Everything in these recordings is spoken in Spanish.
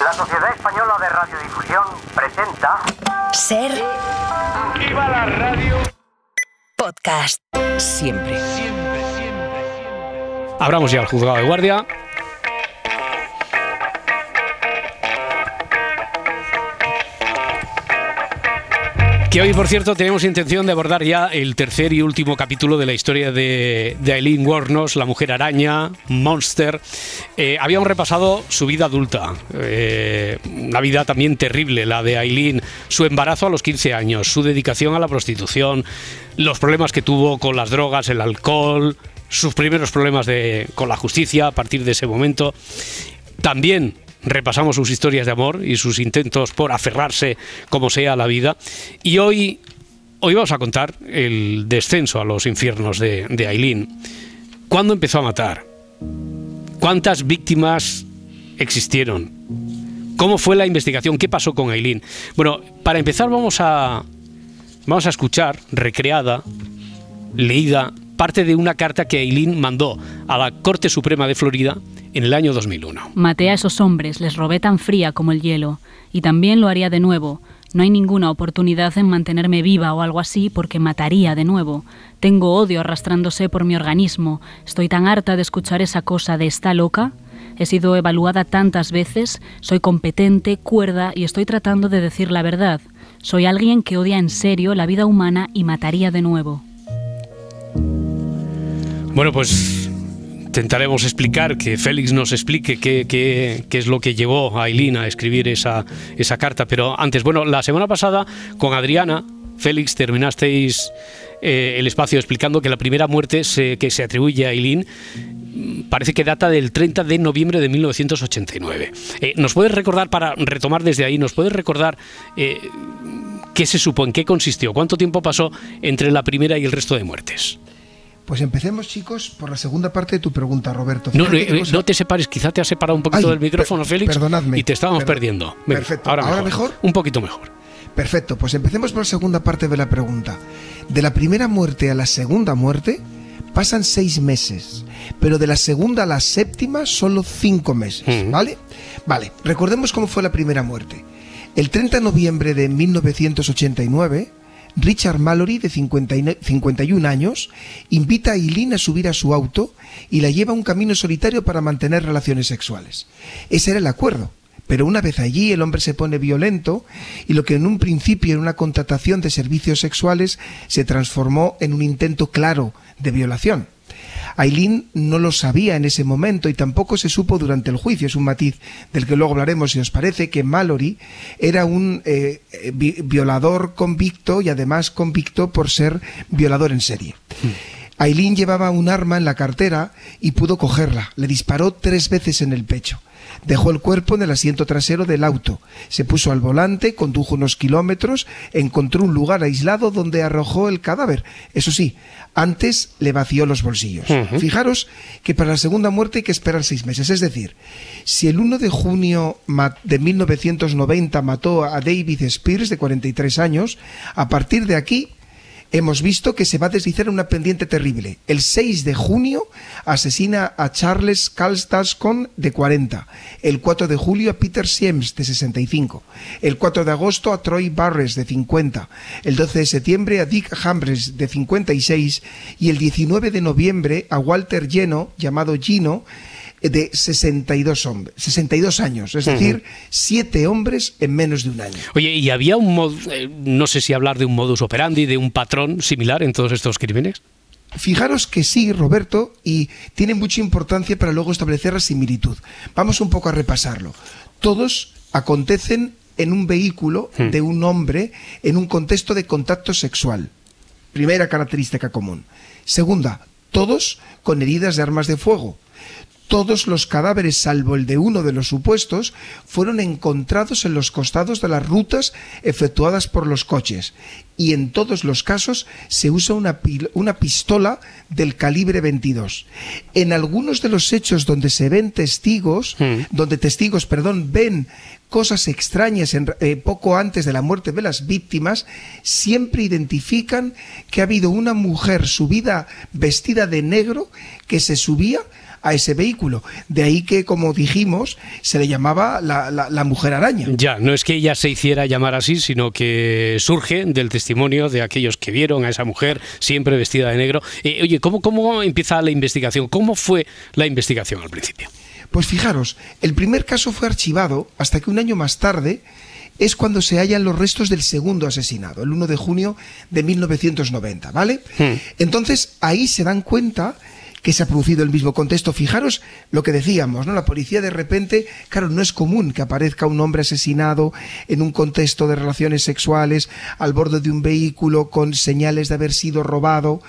La Sociedad Española de Radiodifusión presenta Ser ¡Viva la radio! podcast. Siempre. Abramos ya el juzgado de guardia. Que hoy, por cierto, tenemos intención de abordar ya el tercer y último capítulo de la historia de, de Eileen Warnos, la mujer araña, Monster. Eh, habíamos repasado su vida adulta, eh, una vida también terrible, la de Eileen, su embarazo a los 15 años, su dedicación a la prostitución, los problemas que tuvo con las drogas, el alcohol, sus primeros problemas de, con la justicia a partir de ese momento. También repasamos sus historias de amor y sus intentos por aferrarse como sea a la vida. Y hoy, hoy vamos a contar el descenso a los infiernos de, de Aileen. ¿Cuándo empezó a matar? ¿Cuántas víctimas existieron? ¿Cómo fue la investigación? ¿Qué pasó con Aileen? Bueno, para empezar vamos a, vamos a escuchar, recreada, leída, parte de una carta que Aileen mandó a la Corte Suprema de Florida en el año 2001. Maté a esos hombres, les robé tan fría como el hielo, y también lo haría de nuevo. No hay ninguna oportunidad en mantenerme viva o algo así porque mataría de nuevo. Tengo odio arrastrándose por mi organismo. Estoy tan harta de escuchar esa cosa de está loca. He sido evaluada tantas veces, soy competente, cuerda y estoy tratando de decir la verdad. Soy alguien que odia en serio la vida humana y mataría de nuevo. Bueno, pues intentaremos explicar, que Félix nos explique qué, es lo que llevó a Aileen a escribir esa, esa carta. Pero antes, bueno, la semana pasada con Adriana, Félix, terminasteis eh, el espacio explicando que la primera muerte se- que se atribuye a Aileen mm, parece que data del 30 de noviembre de 1989. Eh, ¿Nos puedes recordar, para retomar desde ahí, nos puedes recordar eh, qué se supo, en qué consistió, cuánto tiempo pasó entre la primera y el resto de muertes? Pues empecemos, chicos, por la segunda parte de tu pregunta, Roberto. No, Fíjate eh, eh, no te separes, quizá te has separado un poquito Ay, del micrófono, per- Félix, perdonadme. y te estábamos perdiendo. Venga, Perfecto. Ahora, ¿Ahora mejor. mejor? Un poquito mejor. Perfecto, pues empecemos por la segunda parte de la pregunta. De la primera muerte a la segunda muerte pasan seis meses, pero de la segunda a la séptima solo cinco meses. ¿vale? Vale, recordemos cómo fue la primera muerte. El 30 de noviembre de 1989, Richard Mallory, de 50 y- 51 años, invita a Eileen a subir a su auto y la lleva a un camino solitario para mantener relaciones sexuales. Ese era el acuerdo. Pero una vez allí el hombre se pone violento y lo que en un principio era una contratación de servicios sexuales se transformó en un intento claro de violación. Aileen no lo sabía en ese momento y tampoco se supo durante el juicio. Es un matiz del que luego hablaremos si os parece que Mallory era un eh, eh, vi- violador convicto y además convicto por ser violador en serie. Aileen llevaba un arma en la cartera y pudo cogerla. Le disparó tres veces en el pecho. Dejó el cuerpo en el asiento trasero del auto. Se puso al volante, condujo unos kilómetros, encontró un lugar aislado donde arrojó el cadáver. Eso sí, antes le vació los bolsillos. Fijaros que para la segunda muerte hay que esperar seis meses. Es decir, si el 1 de junio de 1990 mató a David Spears, de 43 años, a partir de aquí hemos visto que se va a deslizar una pendiente terrible. El 6 de junio asesina a Charles Kalstascon de 40. El 4 de julio a Peter Siems de 65. El 4 de agosto a Troy Barres de 50. El 12 de septiembre a Dick Hambres de 56. Y el 19 de noviembre a Walter Lleno, llamado Gino, de 62, hombres, 62 años. Es decir, siete hombres en menos de un año. Oye, ¿y había un mod, eh, no sé si hablar de un modus operandi, de un patrón similar en todos estos crímenes? Fijaros que sí, Roberto, y tiene mucha importancia para luego establecer la similitud. Vamos un poco a repasarlo. Todos acontecen en un vehículo Hmm. de un hombre en un contexto de contacto sexual. Primera característica común. Segunda, todos con heridas de armas de fuego. Todos los cadáveres, salvo el de uno de los supuestos, fueron encontrados en los costados de las rutas efectuadas por los coches. Y en todos los casos se usa una, una pistola del calibre 22. En algunos de los hechos donde se ven testigos, Mm. donde testigos, perdón, ven cosas extrañas en- eh, poco antes de la muerte de las víctimas, siempre identifican que ha habido una mujer subida vestida de negro que se subía a ese vehículo. De ahí que, como dijimos, se le llamaba la, la, mujer araña. Ya, no es que ella se hiciera llamar así, sino que surge del testimonio de aquellos que vieron a esa mujer siempre vestida de negro. Eh, oye, ¿cómo, ¿cómo empieza la investigación? ¿Cómo fue la investigación al principio? Pues fijaros, el primer caso fue archivado hasta que un año más tarde es cuando se hallan los restos del segundo asesinado, el 1 de junio de 1990, ¿vale? Hmm. Entonces ahí se dan cuenta que se ha producido el mismo contexto. Fijaros lo que decíamos, ¿no? La policía de repente, claro, no es común que aparezca un hombre asesinado en un contexto de relaciones sexuales al borde de un vehículo con señales de haber sido robado.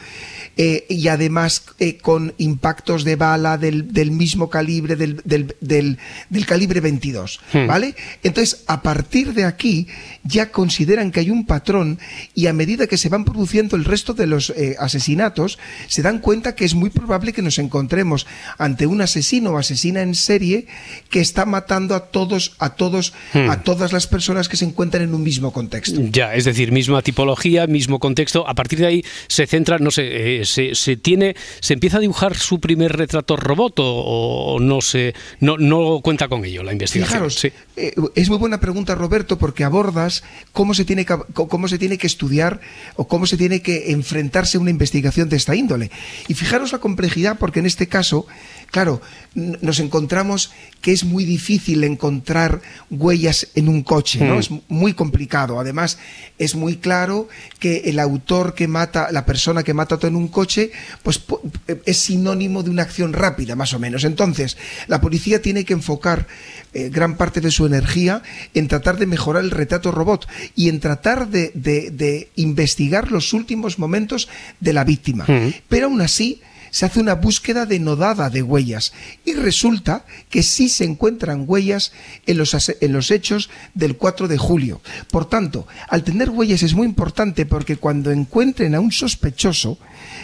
Eh, y además eh, con impactos de bala del, del mismo calibre, del, del, del, calibre 22, hmm. ¿vale? Entonces, a partir de aquí, ya consideran que hay un patrón y a medida que se van produciendo el resto de los eh, asesinatos, se dan cuenta que es muy probable que nos encontremos ante un asesino o asesina en serie que está matando a todos, a todos, hmm. a todas las personas que se encuentran en un mismo contexto. Ya, es decir, misma tipología, mismo contexto. A partir de ahí se centra, no sé, se, tiene, se empieza a dibujar su primer retrato robot o, no se, no, no cuenta con ello la investigación. Eh, es muy buena pregunta Roberto porque abordas cómo se tiene que, cómo se tiene que estudiar o cómo se tiene que enfrentarse a una investigación de esta índole. Y fijaros la complejidad porque en este caso Claro, nos encontramos que es muy difícil encontrar huellas en un coche, ¿no? Hmm. Es muy complicado. Además, es muy claro que el autor que mata, la persona que mata en un coche, pues es sinónimo de una acción rápida, más o menos. Entonces, la policía tiene que enfocar eh, gran parte de su energía en tratar de mejorar el retrato robot y en tratar de, investigar los últimos momentos de la víctima. Hmm. Pero aún así, se hace una búsqueda denodada de huellas y resulta que sí se encuentran huellas en los, en los hechos del 4 de julio. Por tanto, al tener huellas es muy importante porque cuando encuentren a un sospechoso,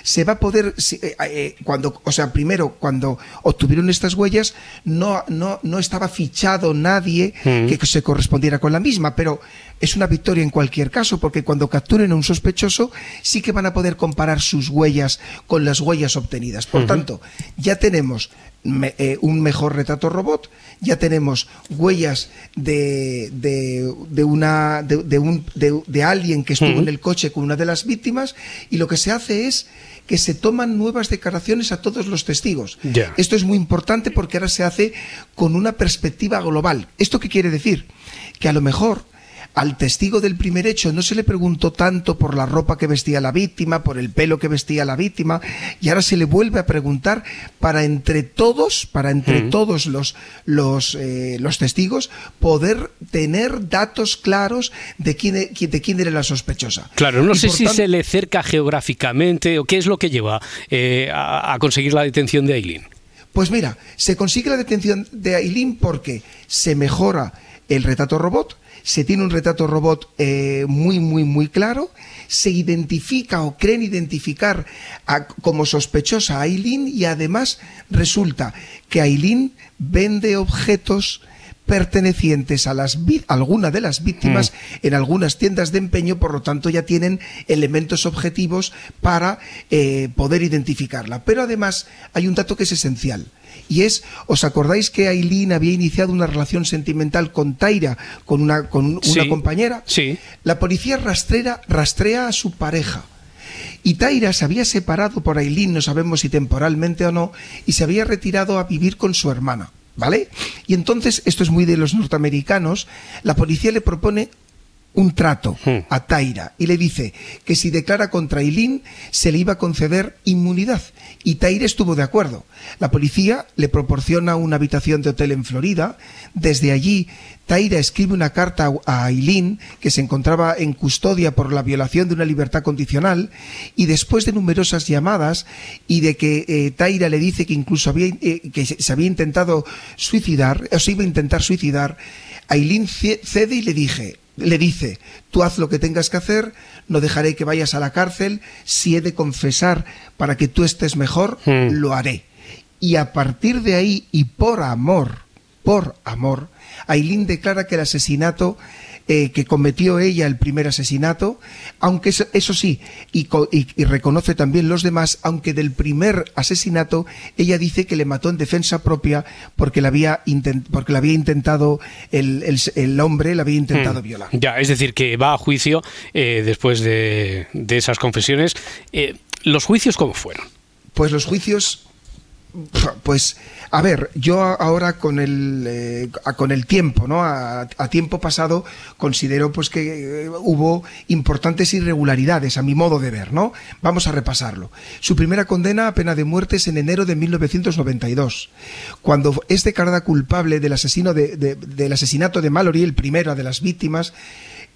se va a poder, eh, eh, cuando, o sea, primero, cuando obtuvieron estas huellas, no, no, no estaba fichado nadie mm. que se correspondiera con la misma, pero es una victoria en cualquier caso, porque cuando capturen a un sospechoso, sí que van a poder comparar sus huellas con las huellas obtenidas. Por tanto, ya tenemos eh, un mejor retrato robot, ya tenemos huellas de, de, una, de, un, de, alguien que estuvo en el coche con una de las víctimas, y lo que se hace es que se toman nuevas declaraciones a todos los testigos. Esto es muy importante porque ahora se hace con una perspectiva global. ¿Esto qué quiere decir? Que a lo mejor al testigo del primer hecho no se le preguntó tanto por la ropa que vestía la víctima, por el pelo que vestía la víctima, y ahora se le vuelve a preguntar para entre todos, para entre todos los, los, eh, los testigos, poder tener datos claros de quién, e, de quién era la sospechosa. Claro, no sé si se le cerca geográficamente o qué es lo que lleva eh, a, a conseguir la detención de Aileen. Pues mira, se consigue la detención de Aileen porque se mejora el retrato robot, se tiene un retrato robot eh, muy, muy, muy claro, se identifica o creen identificar como sospechosa a Aileen y además resulta que Aileen vende objetos pertenecientes a las alguna de las víctimas mm. en algunas tiendas de empeño, por lo tanto ya tienen elementos objetivos para eh, poder identificarla. Pero además hay un dato que es esencial. Y es, ¿os acordáis que Aileen había iniciado una relación sentimental con Taira, con una, con una compañera? Sí. La policía rastrera, rastrea a su pareja. Y Taira se había separado por Aileen, no sabemos si temporalmente o no, y se había retirado a vivir con su hermana. ¿Vale? Y entonces, esto es muy de los norteamericanos, la policía le propone un trato hmm. a Taira y le dice que si declara contra Eileen se le iba a conceder inmunidad. Y Taira estuvo de acuerdo. La policía le proporciona una habitación de hotel en Florida. Desde allí, Taira escribe una carta a Aileen, que se encontraba en custodia por la violación de una libertad condicional, y después de numerosas llamadas y de que eh, Taira le dice que incluso había, eh, que se había intentado suicidar, o se iba a intentar suicidar, Aileen cede y le dije, le dice, tú haz lo que tengas que hacer, no dejaré que vayas a la cárcel, si he de confesar para que tú estés mejor, hmm. lo haré. Y a partir de ahí, y por amor, por amor, Aileen declara que el asesinato eh, que cometió ella el primer asesinato, aunque eso, eso sí, y, co- y- y reconoce también los demás, aunque del primer asesinato ella dice que le mató en defensa propia porque la había, intent- porque la había intentado, el, el- el hombre la había intentado Mm. violar. Ya, es decir, que va a juicio eh, después de, de esas confesiones. Eh, ¿Los juicios cómo fueron? Pues los juicios, pues, a ver, yo ahora con el, eh, con el tiempo, ¿no? A, a tiempo pasado considero pues que eh, hubo importantes irregularidades a mi modo de ver, ¿no? Vamos a repasarlo. Su primera condena a pena de muerte es en enero de 1992, cuando es declarada culpable del asesino de- de- del asesinato de Mallory, el primero de las víctimas,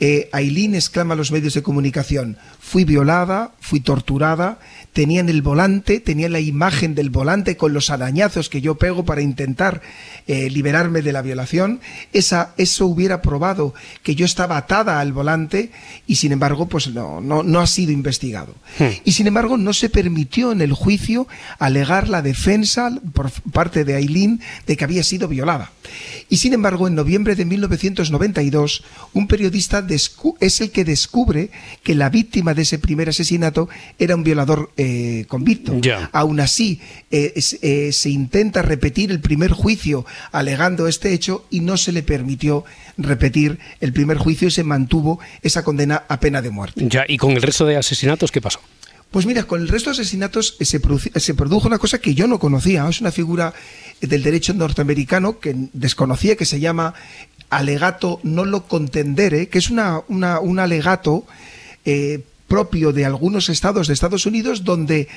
eh, Aileen exclama a los medios de comunicación, fui violada, fui torturada, tenían el volante, tenían la imagen del volante con los arañazos que yo pego para intentar eh, liberarme de la violación, Esa, eso hubiera probado que yo estaba atada al volante y sin embargo pues no, no, no ha sido investigado. Y sin embargo no se permitió en el juicio alegar la defensa por parte de Aileen de que había sido violada. Y sin embargo, en noviembre de 1992, un periodista es el que descubre que la víctima de ese primer asesinato era un violador eh, convicto. Ya. Aún así, eh, es- eh, se intenta repetir el primer juicio alegando este hecho y no se le permitió repetir el primer juicio y se mantuvo esa condena a pena de muerte. Ya, ¿y con el resto de asesinatos qué pasó? Pues mira, con el resto de asesinatos se, se produjo una cosa que yo no conocía. Es una figura del derecho norteamericano que desconocía, que se llama alegato no lo contendere, que es una, una- un alegato eh, propio de algunos estados de Estados Unidos donde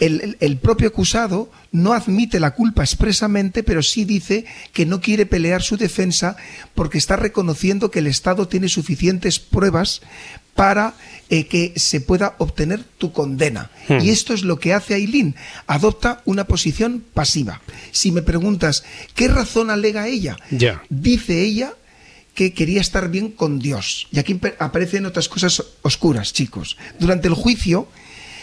el, el- propio acusado no admite la culpa expresamente, pero sí dice que no quiere pelear su defensa porque está reconociendo que el Estado tiene suficientes pruebas para eh, que se pueda obtener tu condena. Hmm. Y esto es lo que hace Aileen. Adopta una posición pasiva. Si me preguntas, ¿qué razón alega ella? Dice ella que quería estar bien con Dios. Y aquí aparecen otras cosas oscuras, chicos. Durante el juicio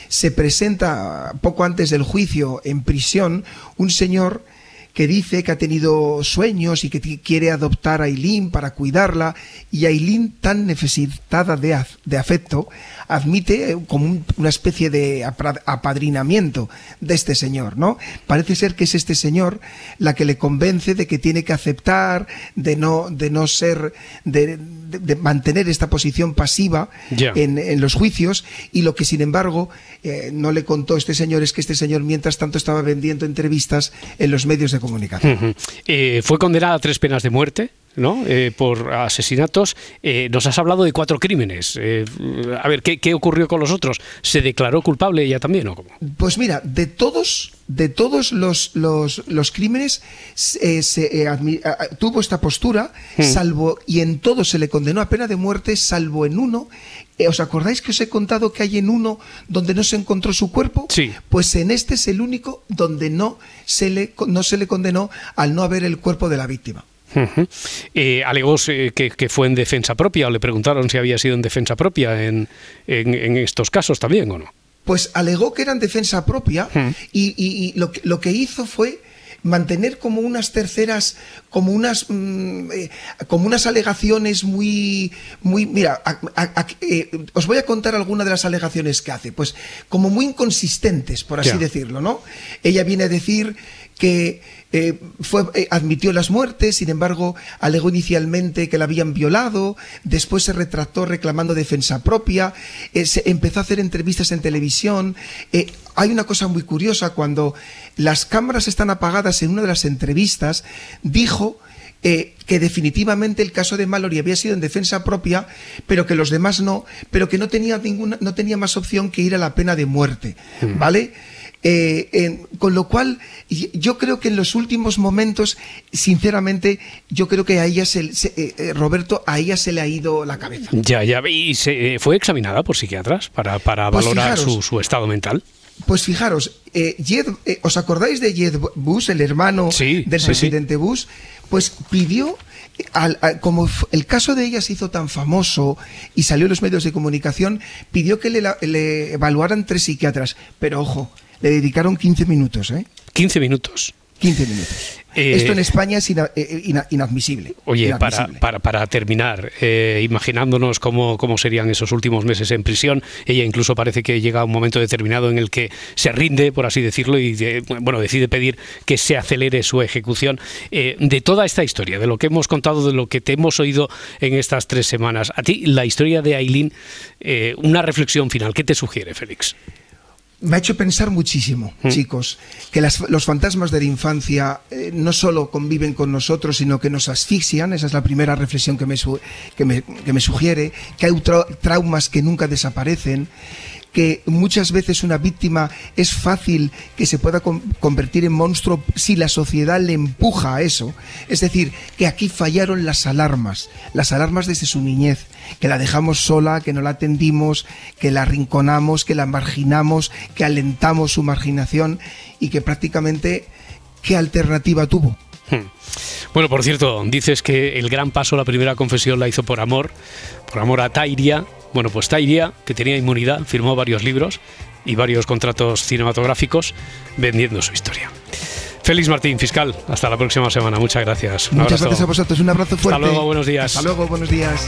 se presenta, poco antes del juicio, en prisión, un señor que dice que ha tenido sueños y que quiere adoptar a Aileen para cuidarla, y Aileen, tan necesitada de, af- de afecto, admite eh, como un- una especie de apadrinamiento de este señor, ¿no? Parece ser que es este señor la que le convence de que tiene que aceptar, de no, de no ser, de, de- de mantener esta posición pasiva en los juicios, y lo que sin embargo eh, no le contó este señor es que este señor mientras tanto estaba vendiendo entrevistas en los medios de comunicación. Eh, fue condenada a tres penas de muerte. ¿no? Eh, por asesinatos. Eh, nos has hablado de cuatro crímenes. Eh, a ver, ¿qué, qué ocurrió con los otros? ¿Se declaró culpable ella también o cómo? Pues mira, de todos, de todos los, los, los crímenes se tuvo esta postura, salvo, y en todos se le condenó a pena de muerte, salvo en uno. Eh, ¿Os acordáis que os he contado que hay en uno donde no se encontró su cuerpo? Sí. Pues en este es el único donde no se le, no se le condenó al no haber el cuerpo de la víctima. Eh, alegó eh, que, que fue en defensa propia o le preguntaron si había sido en defensa propia en, en- en estos casos también o no. Pues alegó que era en defensa propia y, y- y lo, que, lo que hizo fue mantener como unas terceras, como unas, mm, eh, como unas alegaciones muy, muy, mira, a- a- a- eh, os voy a contar algunas de las alegaciones que hace, pues como muy inconsistentes, por así decirlo, ¿no? Ella viene a decir que eh, fue, eh, admitió las muertes, sin embargo, alegó inicialmente que la habían violado, después se retractó reclamando defensa propia, eh, se empezó a hacer entrevistas en televisión. Hay una cosa muy curiosa, cuando las cámaras están apagadas en una de las entrevistas, dijo eh, que definitivamente el caso de Mallory había sido en defensa propia, pero que los demás no, pero que no tenía ninguna, no tenía más opción que ir a la pena de muerte, ¿vale? Eh, con lo cual, yo creo que en los últimos momentos, sinceramente, yo creo que a ella, se, se- eh, eh, Roberto, a ella se le ha ido la cabeza. Ya, ya. ¿Y se, fue examinada por psiquiatras para, para Pues valorar fijaros. su, su estado mental? Pues fijaros, eh, Jed- eh, ¿os acordáis de Jed Bush, el hermano Sí, del sí, presidente Bush? Pues pidió, al- al- como el caso de ella se hizo tan famoso y salió en los medios de comunicación, pidió que le, le evaluaran tres psiquiatras. Pero ojo, le dedicaron 15 minutos, ¿eh? 15 minutos. 15 minutos. Eh, Esto en España es ina- eh, ina- inadmisible. Oye, para, inadmisible. para, para terminar, eh, imaginándonos cómo, cómo serían esos últimos meses en prisión, ella incluso parece que llega a un momento determinado en el que se rinde, por así decirlo, y de- bueno, decide pedir que se acelere su ejecución. Eh, de toda esta historia, de lo que hemos contado, de lo que te hemos oído en estas tres semanas, a ti la historia de Aileen, eh, una reflexión final, ¿qué te sugiere, Félix? Me ha hecho pensar muchísimo, Mm. chicos, que las- los fantasmas de la infancia eh, no solo conviven con nosotros, sino que nos asfixian. Esa es la primera reflexión que me, su- que me, que me sugiere. Que hay trau- traumas que nunca desaparecen. Que muchas veces una víctima es fácil que se pueda con- convertir en monstruo si la sociedad le empuja a eso. Es decir, que aquí fallaron las alarmas, las alarmas desde su niñez, que la dejamos sola, que no la atendimos, que la arrinconamos, que la marginamos, que alentamos su marginación y que prácticamente, ¿qué alternativa tuvo? Hmm. Bueno, por cierto, dices que el gran paso, la primera confesión la hizo por amor, por amor a Tairia. Bueno, pues Tairia, que tenía inmunidad, firmó varios libros y varios contratos cinematográficos vendiendo su historia. Félix Martín, fiscal, hasta la próxima semana. Muchas gracias. Un Muchas abrazo. gracias a vosotros, un abrazo fuerte. luego, buenos días. Hasta luego, buenos días.